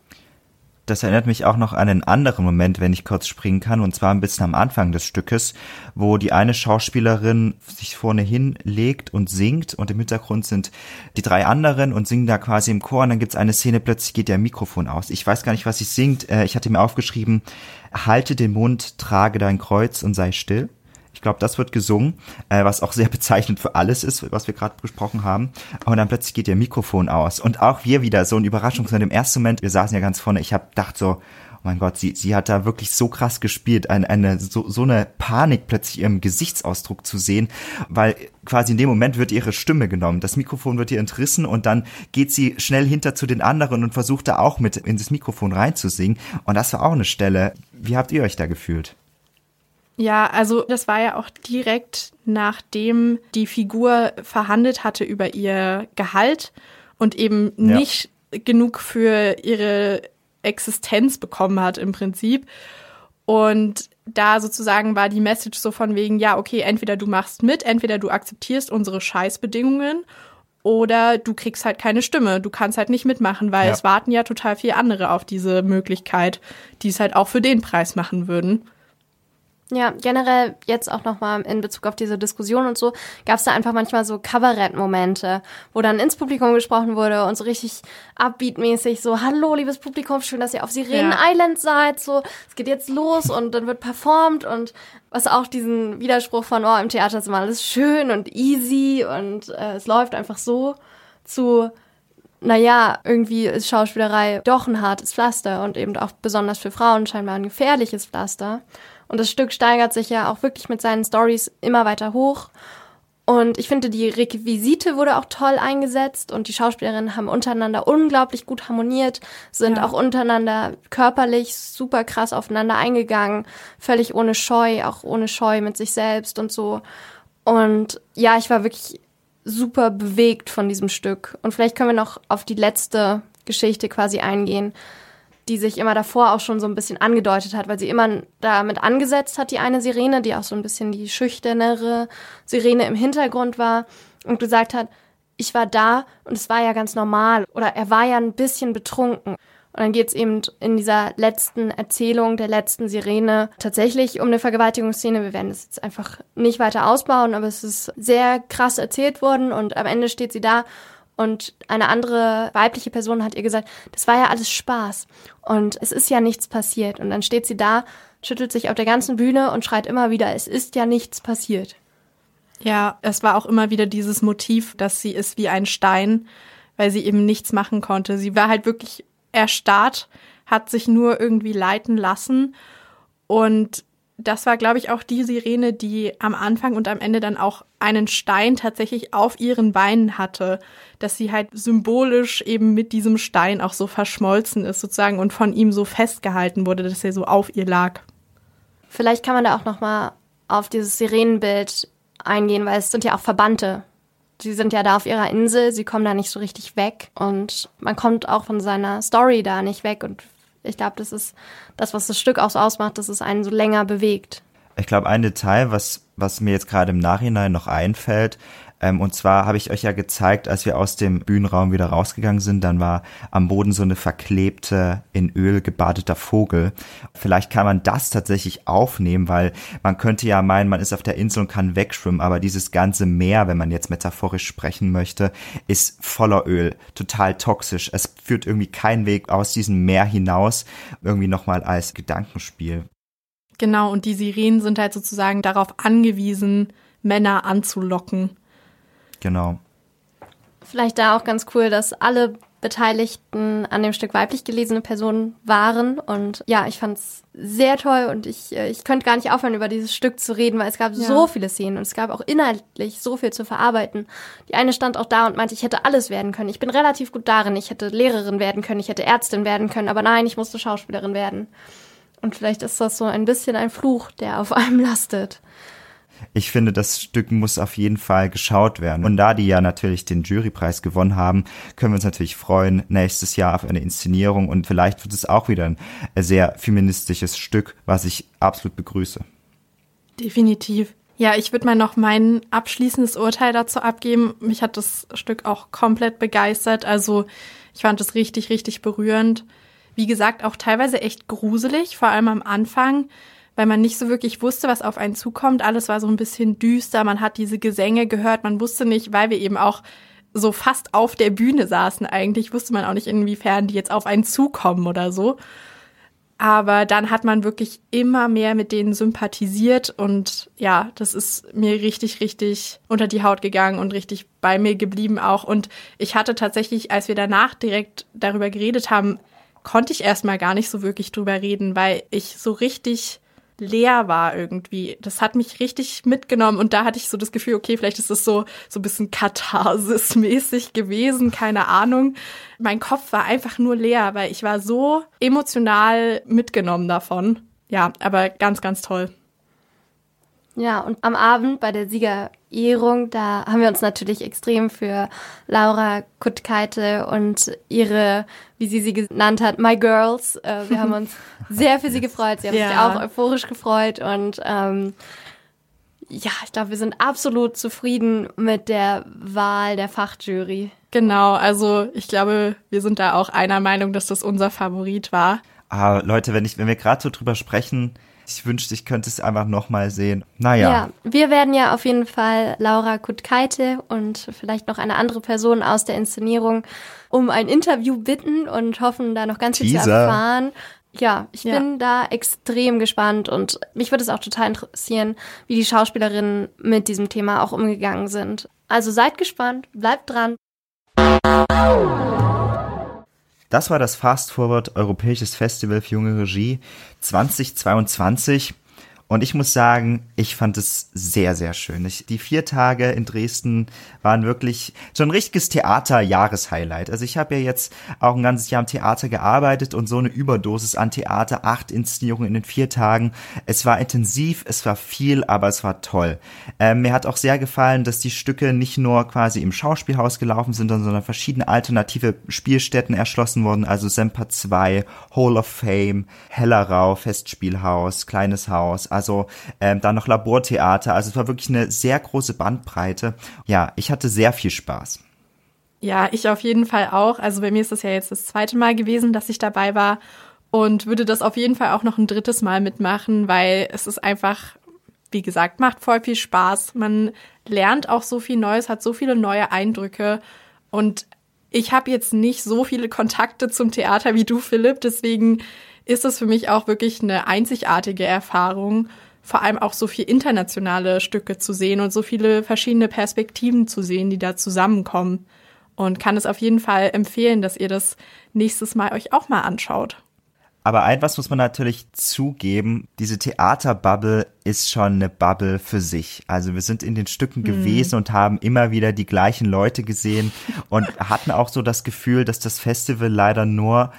Das erinnert mich auch noch an einen anderen Moment, wenn ich kurz springen kann, und zwar ein bisschen am Anfang des Stückes, wo die eine Schauspielerin sich vorne hinlegt und singt und im Hintergrund sind die drei anderen und singen da quasi im Chor und dann gibt's eine Szene, plötzlich geht ihr Mikrofon aus. Ich weiß gar nicht, was sie singt. Äh, Ich hatte mir aufgeschrieben, halte den Mund, trage dein Kreuz und sei still. Ich glaube, das wird gesungen, äh, was auch sehr bezeichnend für alles ist, was wir gerade besprochen haben. Und dann plötzlich geht ihr Mikrofon aus. Und auch wir wieder so ein Überraschungsmoment. Im ersten Moment, wir saßen ja ganz vorne, ich habe gedacht so, oh mein Gott, sie, sie hat da wirklich so krass gespielt, eine, eine so, so eine Panik plötzlich ihrem Gesichtsausdruck zu sehen, weil quasi in dem Moment wird ihre Stimme genommen, das Mikrofon wird ihr entrissen und dann geht sie schnell hinter zu den anderen und versucht da auch mit in das Mikrofon reinzusingen. Und das war auch eine Stelle. Wie habt ihr euch da gefühlt? Ja, also das war ja auch direkt nachdem die Figur verhandelt hatte über ihr Gehalt und eben Ja. nicht genug für ihre Existenz bekommen hat im Prinzip. Und da sozusagen war die Message so von wegen, ja, okay, entweder du machst mit, entweder du akzeptierst unsere Scheißbedingungen oder du kriegst halt keine Stimme. Du kannst halt nicht mitmachen, weil Ja. es warten ja total viele andere auf diese Möglichkeit, die es halt auch für den Preis machen würden. Ja, generell jetzt auch nochmal in Bezug auf diese Diskussion und so, gab es da einfach manchmal so Kabarettmomente, wo dann ins Publikum gesprochen wurde und so richtig upbeatmäßig so, hallo liebes Publikum, schön, dass ihr auf Sirenen Ja. Island seid, so, es geht jetzt los und dann wird performt und was auch diesen Widerspruch von, oh, im Theater ist immer alles schön und easy und äh, es läuft einfach so zu, naja, irgendwie ist Schauspielerei doch ein hartes Pflaster und eben auch besonders für Frauen scheinbar ein gefährliches Pflaster. Und das Stück steigert sich ja auch wirklich mit seinen Stories immer weiter hoch. Und ich finde, die Requisite wurde auch toll eingesetzt und die Schauspielerinnen haben untereinander unglaublich gut harmoniert, sind Ja. auch untereinander körperlich super krass aufeinander eingegangen, völlig ohne Scheu, auch ohne Scheu mit sich selbst und so. Und ja, ich war wirklich super bewegt von diesem Stück. Und vielleicht können wir noch auf die letzte Geschichte quasi eingehen, die sich immer davor auch schon so ein bisschen angedeutet hat, weil sie immer damit angesetzt hat, die eine Sirene, die auch so ein bisschen die schüchternere Sirene im Hintergrund war und gesagt hat, ich war da und es war ja ganz normal oder er war ja ein bisschen betrunken. Und dann geht es eben in dieser letzten Erzählung der letzten Sirene tatsächlich um eine Vergewaltigungsszene. Wir werden das jetzt einfach nicht weiter ausbauen, aber es ist sehr krass erzählt worden und am Ende steht sie da und eine andere weibliche Person hat ihr gesagt, das war ja alles Spaß und es ist ja nichts passiert. Und dann steht sie da, schüttelt sich auf der ganzen Bühne und schreit immer wieder, es ist ja nichts passiert. Ja, es war auch immer wieder dieses Motiv, dass sie ist wie ein Stein, weil sie eben nichts machen konnte. Sie war halt wirklich erstarrt, hat sich nur irgendwie leiten lassen und das war, glaube ich, auch die Sirene, die am Anfang und am Ende dann auch einen Stein tatsächlich auf ihren Beinen hatte, dass sie halt symbolisch eben mit diesem Stein auch so verschmolzen ist sozusagen und von ihm so festgehalten wurde, dass er so auf ihr lag. Vielleicht kann man da auch noch mal auf dieses Sirenenbild eingehen, weil es sind ja auch Verbannte. Sie sind ja da auf ihrer Insel, sie kommen da nicht so richtig weg und man kommt auch von seiner Story da nicht weg und ich glaube, das ist das, was das Stück auch so ausmacht, dass es einen so länger bewegt. Ich glaube, ein Detail, was, was mir jetzt gerade im Nachhinein noch einfällt, ähm, und zwar habe ich euch ja gezeigt, als wir aus dem Bühnenraum wieder rausgegangen sind, dann war am Boden so eine verklebte, in Öl gebadeter Vogel. Vielleicht kann man das tatsächlich aufnehmen, weil man könnte ja meinen, man ist auf der Insel und kann wegschwimmen, aber dieses ganze Meer, wenn man jetzt metaphorisch sprechen möchte, ist voller Öl, total toxisch. Es führt irgendwie keinen Weg aus diesem Meer hinaus, irgendwie nochmal als Gedankenspiel. Genau, und die Sirenen sind halt sozusagen darauf angewiesen, Männer anzulocken. Genau. Vielleicht da auch ganz cool, dass alle Beteiligten an dem Stück weiblich gelesene Personen waren. Und ja, ich fand es sehr toll und ich, äh, ich könnte gar nicht aufhören, über dieses Stück zu reden, weil es gab ja. so viele Szenen und es gab auch inhaltlich so viel zu verarbeiten. Die eine stand auch da und meinte, ich hätte alles werden können. Ich bin relativ gut darin. Ich hätte Lehrerin werden können, ich hätte Ärztin werden können, aber nein, ich musste Schauspielerin werden. Und vielleicht ist das so ein bisschen ein Fluch, der auf einem lastet. Ich finde, das Stück muss auf jeden Fall geschaut werden. Und da die ja natürlich den Jurypreis gewonnen haben, können wir uns natürlich freuen nächstes Jahr auf eine Inszenierung und vielleicht wird es auch wieder ein sehr feministisches Stück, was ich absolut begrüße. Definitiv. Ja, ich würde mal noch mein abschließendes Urteil dazu abgeben. Mich hat das Stück auch komplett begeistert. Also ich fand es richtig, richtig berührend wie gesagt, auch teilweise echt gruselig, vor allem am Anfang, weil man nicht so wirklich wusste, was auf einen zukommt. Alles war so ein bisschen düster, man hat diese Gesänge gehört, man wusste nicht, weil wir eben auch so fast auf der Bühne saßen eigentlich, wusste man auch nicht, inwiefern die jetzt auf einen zukommen oder so. Aber dann hat man wirklich immer mehr mit denen sympathisiert und ja, das ist mir richtig, richtig unter die Haut gegangen und richtig bei mir geblieben auch. Und ich hatte tatsächlich, als wir danach direkt darüber geredet haben, konnte ich erstmal gar nicht so wirklich drüber reden, weil ich so richtig leer war irgendwie. Das hat mich richtig mitgenommen und da hatte ich so das Gefühl, okay, vielleicht ist es so so ein bisschen Katharsis-mäßig gewesen, keine Ahnung. Mein Kopf war einfach nur leer, weil ich war so emotional mitgenommen davon. Ja, aber ganz, ganz toll. Ja, und am Abend bei der Siegerehrung, da haben wir uns natürlich extrem für Laura Kuttkeite und ihre, wie sie sie genannt hat, My Girls, äh, wir haben uns sehr für sie gefreut. Sie haben ja. sich auch euphorisch gefreut und ähm, ja, ich glaube, wir sind absolut zufrieden mit der Wahl der Fachjury. Genau, also ich glaube, wir sind da auch einer Meinung, dass das unser Favorit war. Ah, Leute, wenn ich, wenn wir gerade so drüber sprechen, ich wünschte, ich könnte es einfach nochmal sehen. Naja. Ja, wir werden ja auf jeden Fall Laura Kutkeite und vielleicht noch eine andere Person aus der Inszenierung um ein Interview bitten und hoffen, da noch ganz viel Teaser. zu erfahren. Ja, ich ja. bin da extrem gespannt und mich würde es auch total interessieren, wie die Schauspielerinnen mit diesem Thema auch umgegangen sind. Also seid gespannt, bleibt dran. Das war das Fast Forward Europäisches Festival für junge Regie 2022. Und ich muss sagen, ich fand es sehr, sehr schön. Ich, die vier Tage in Dresden waren wirklich so ein richtiges Theater-Jahreshighlight. Also ich habe ja jetzt auch ein ganzes Jahr im Theater gearbeitet und so eine Überdosis an Theater, acht Inszenierungen in den vier Tagen. Es war intensiv, es war viel, aber es war toll. Ähm, mir hat auch sehr gefallen, dass die Stücke nicht nur quasi im Schauspielhaus gelaufen sind, sondern verschiedene alternative Spielstätten erschlossen wurden. Also Semper 2, Hall of Fame, Hellerau, Festspielhaus, Kleines Haus. Ähm, dann noch Labortheater. Also es war wirklich eine sehr große Bandbreite. Ja, ich hatte sehr viel Spaß. Ja, ich auf jeden Fall auch. Also bei mir ist das ja jetzt das zweite Mal gewesen, dass ich dabei war und würde das auf jeden Fall auch noch ein drittes Mal mitmachen, weil es ist einfach, wie gesagt, macht voll viel Spaß. Man lernt auch so viel Neues, hat so viele neue Eindrücke und ich habe jetzt nicht so viele Kontakte zum Theater wie du, Philipp, deswegen ist es für mich auch wirklich eine einzigartige Erfahrung, vor allem auch so viel internationale Stücke zu sehen und so viele verschiedene Perspektiven zu sehen, die da zusammenkommen. Und kann es auf jeden Fall empfehlen, dass ihr das nächstes Mal euch auch mal anschaut. Aber etwas muss man natürlich zugeben, diese Theaterbubble ist schon eine Bubble für sich. Also wir sind in den Stücken gewesen und haben immer wieder die gleichen Leute gesehen und hatten auch so das Gefühl, dass das Festival leider nur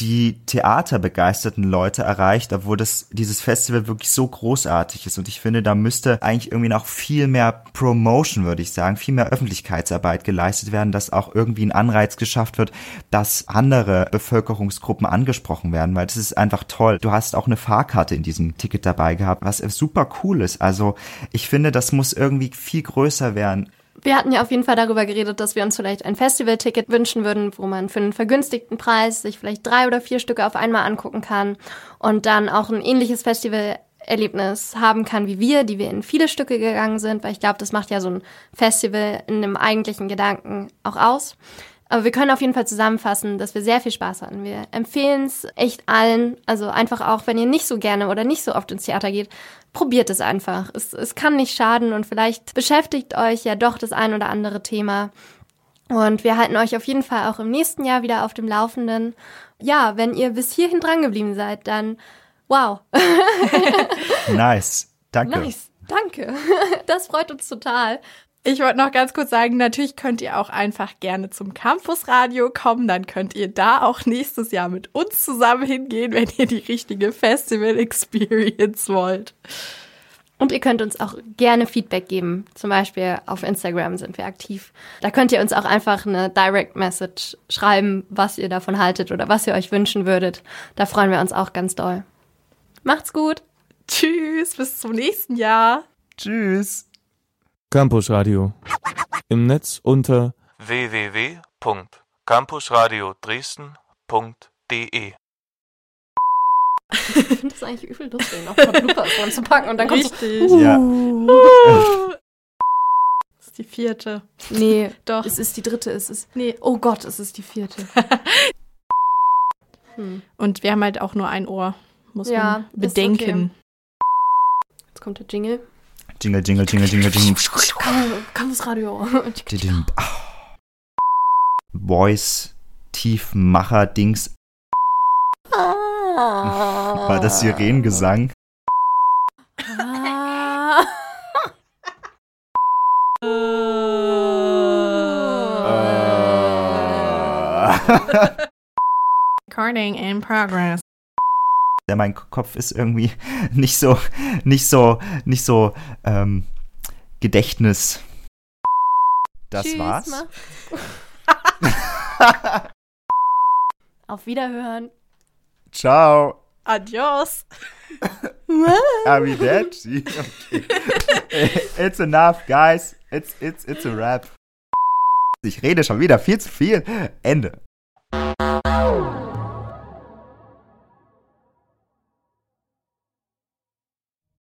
die theaterbegeisterten Leute erreicht, obwohl das, dieses Festival wirklich so großartig ist. Und ich finde, da müsste eigentlich irgendwie noch viel mehr Promotion, würde ich sagen, viel mehr Öffentlichkeitsarbeit geleistet werden, dass auch irgendwie ein Anreiz geschafft wird, dass andere Bevölkerungsgruppen angesprochen werden, weil das ist einfach toll. Du hast auch eine Fahrkarte in diesem Ticket dabei gehabt, was super cool ist. Also ich finde, das muss irgendwie viel größer werden. Wir hatten ja auf jeden Fall darüber geredet, dass wir uns vielleicht ein Festivalticket wünschen würden, wo man für einen vergünstigten Preis sich vielleicht drei oder vier Stücke auf einmal angucken kann und dann auch ein ähnliches Festivalerlebnis haben kann wie wir, die wir in viele Stücke gegangen sind, weil ich glaube, das macht ja so ein Festival in dem eigentlichen Gedanken auch aus. Aber wir können auf jeden Fall zusammenfassen, dass wir sehr viel Spaß hatten. Wir empfehlen es echt allen, also einfach auch, wenn ihr nicht so gerne oder nicht so oft ins Theater geht, probiert es einfach. Es, es kann nicht schaden und vielleicht beschäftigt euch ja doch das ein oder andere Thema. Und wir halten euch auf jeden Fall auch im nächsten Jahr wieder auf dem Laufenden. Ja, wenn ihr bis hierhin drangeblieben seid, dann wow. Nice. Danke. nice. Danke. Das freut uns total. Ich wollte noch ganz kurz sagen, natürlich könnt ihr auch einfach gerne zum Campusradio kommen. Dann könnt ihr da auch nächstes Jahr mit uns zusammen hingehen, wenn ihr die richtige Festival-Experience wollt. Und ihr könnt uns auch gerne Feedback geben. Zum Beispiel auf Instagram sind wir aktiv. Da könnt ihr uns auch einfach eine Direct Message schreiben, was ihr davon haltet oder was ihr euch wünschen würdet. Da freuen wir uns auch ganz doll. Macht's gut. Tschüss, bis zum nächsten Jahr. Tschüss. Campus Radio. Im Netz unter www.campusradio-dresden.de Ich finde das eigentlich übel lustig, noch ein paar Bloopers dran zu packen und dann kommt so, Richtig. Ja. Das ist die vierte. Nee, Doch. es ist die dritte, es ist. Nee. Oh Gott, es ist die vierte. Und wir haben halt auch nur ein Ohr. Muss Ja, man ist bedenken. Jetzt kommt der Jingle. Jingle, jingle, jingle, jingle, jingle. Campusradio. Ah. Voice, Tiefmacher, Dings. War das Sirenengesang? Ah. Recording in progress. Ja, mein Kopf ist irgendwie nicht so, nicht so, nicht so, ähm, Gedächtnis. Das Tschüss, war's. Auf Wiederhören. Ciao. Adios. Arrivederci. Okay. It's enough, guys. It's, it's, it's a wrap. Ich rede schon wieder viel zu viel. Ende.